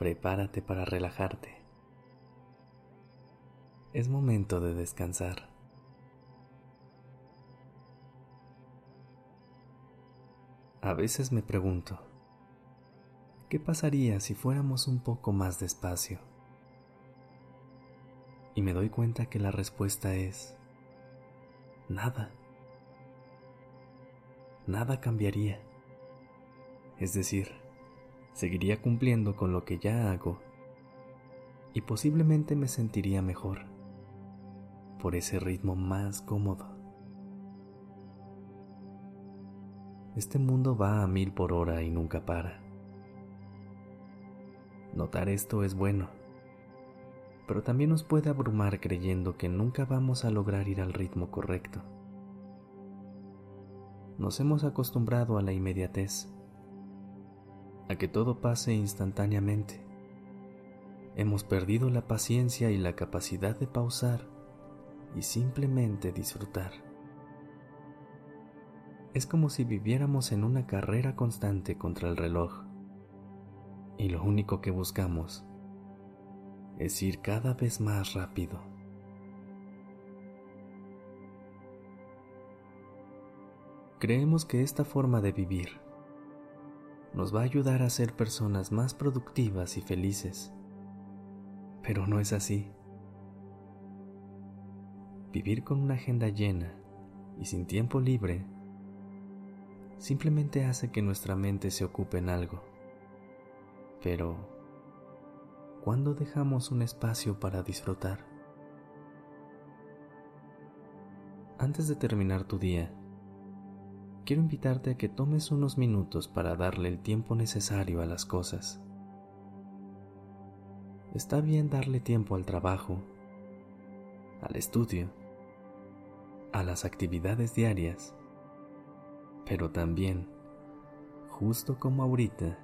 Prepárate para relajarte. Es momento de descansar. A veces me pregunto, ¿qué pasaría si fuéramos un poco más despacio? Y me doy cuenta que la respuesta es nada nada cambiaría. Es decir, seguiría cumpliendo con lo que ya hago y posiblemente me sentiría mejor por ese ritmo más cómodo. Este mundo va a mil por hora y nunca para. Notar esto es bueno, pero también nos puede abrumar creyendo que nunca vamos a lograr ir al ritmo correcto nos hemos acostumbrado a la inmediatez, a que todo pase instantáneamente. Hemos perdido la paciencia y la capacidad de pausar y simplemente disfrutar. Es como si viviéramos en una carrera constante contra el reloj y lo único que buscamos es ir cada vez más rápido. Creemos que esta forma de vivir nos va a ayudar a ser personas más productivas y felices, pero no es así. Vivir con una agenda llena y sin tiempo libre simplemente hace que nuestra mente se ocupe en algo. Pero, ¿cuándo dejamos un espacio para disfrutar? Antes de terminar tu día, quiero invitarte a que tomes unos minutos para darle el tiempo necesario a las cosas. Está bien darle tiempo al trabajo, al estudio, a las actividades diarias, pero también, justo como ahorita,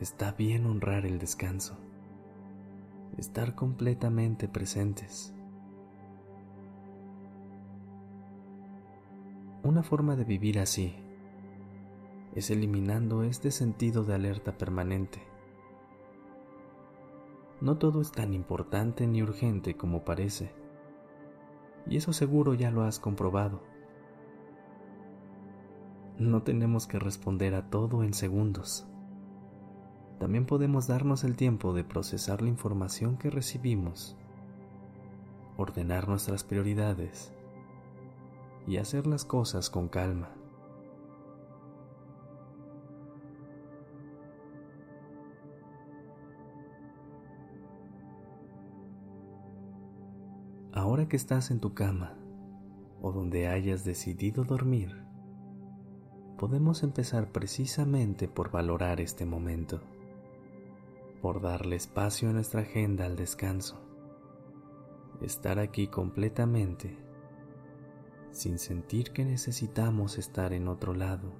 está bien honrar el descanso, estar completamente presentes. Una forma de vivir así es eliminando este sentido de alerta permanente. No todo es tan importante ni urgente como parece, y eso seguro ya lo has comprobado. No tenemos que responder a todo en segundos. También podemos darnos el tiempo de procesar la información que recibimos, ordenar nuestras prioridades y hacer las cosas con calma. Ahora que estás en tu cama o donde hayas decidido dormir, podemos empezar precisamente por valorar este momento, por darle espacio a nuestra agenda al descanso, estar aquí completamente sin sentir que necesitamos estar en otro lado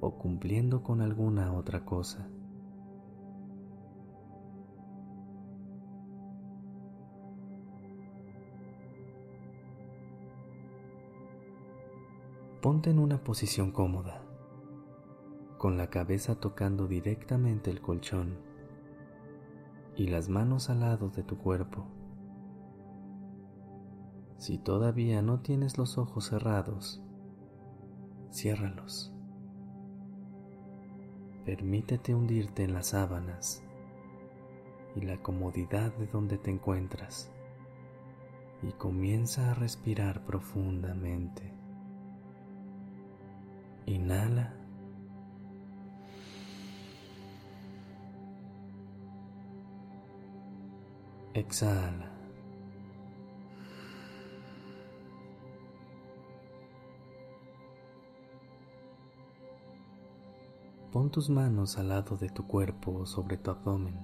o cumpliendo con alguna otra cosa. Ponte en una posición cómoda, con la cabeza tocando directamente el colchón y las manos al lado de tu cuerpo. Si todavía no tienes los ojos cerrados, ciérralos. Permítete hundirte en las sábanas y la comodidad de donde te encuentras y comienza a respirar profundamente. Inhala. Exhala. Pon tus manos al lado de tu cuerpo sobre tu abdomen.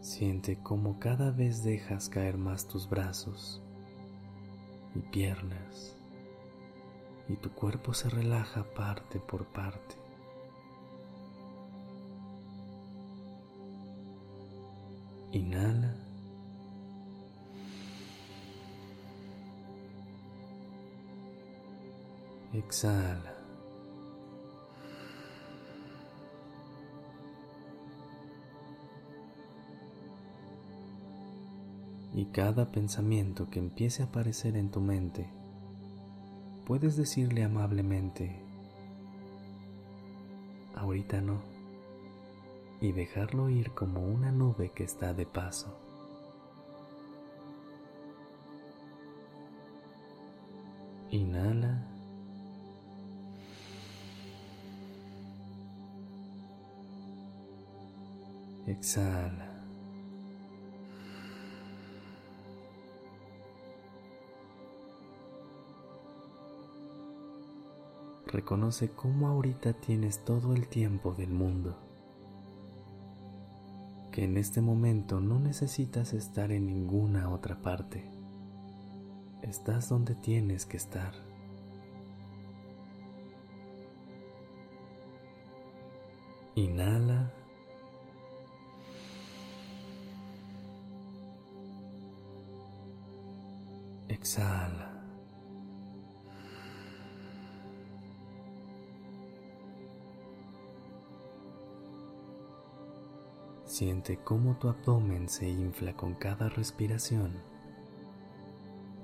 Siente cómo cada vez dejas caer más tus brazos y piernas y tu cuerpo se relaja parte por parte. Inhala. Exhala. Y cada pensamiento que empiece a aparecer en tu mente, puedes decirle amablemente, ahorita no, y dejarlo ir como una nube que está de paso. Inhala. Exhala. Reconoce cómo ahorita tienes todo el tiempo del mundo, que en este momento no necesitas estar en ninguna otra parte, estás donde tienes que estar. Inhala. Exhala. Siente cómo tu abdomen se infla con cada respiración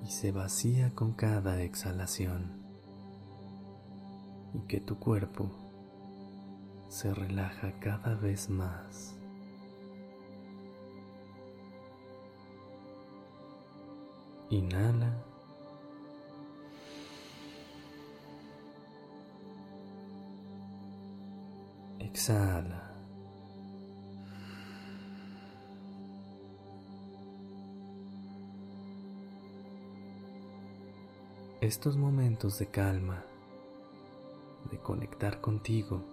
y se vacía con cada exhalación y que tu cuerpo se relaja cada vez más. Inhala. Exhala. Estos momentos de calma, de conectar contigo,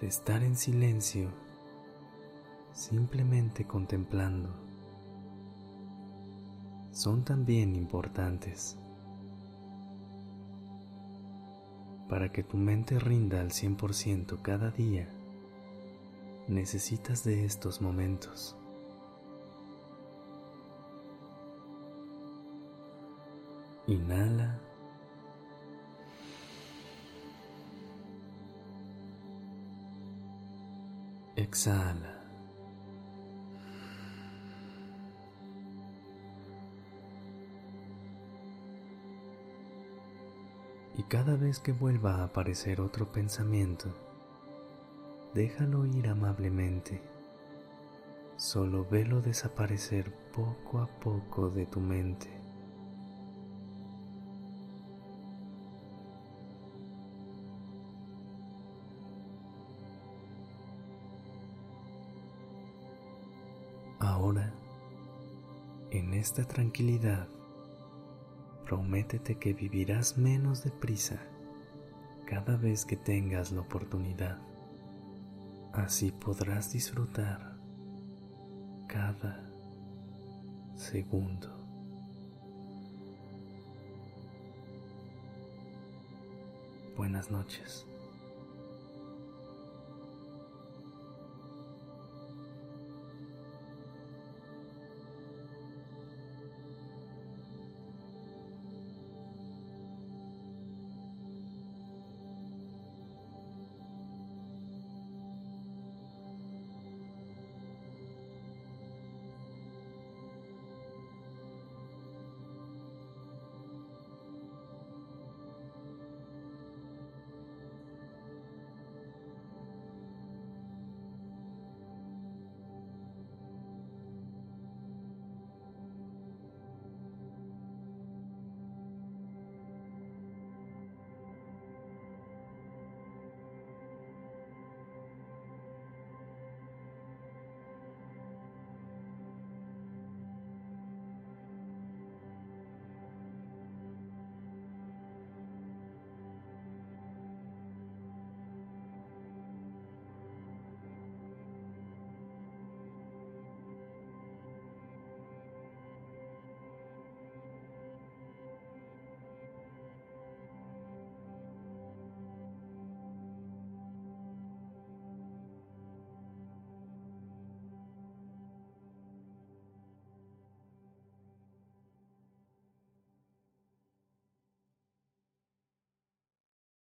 de estar en silencio, simplemente contemplando, son también importantes para que tu mente rinda al 100% cada día. Necesitas de estos momentos. Inhala. Exhala. Y cada vez que vuelva a aparecer otro pensamiento, déjalo ir amablemente. Solo velo desaparecer poco a poco de tu mente. En esta tranquilidad, prométete que vivirás menos deprisa cada vez que tengas la oportunidad. Así podrás disfrutar cada segundo. Buenas noches.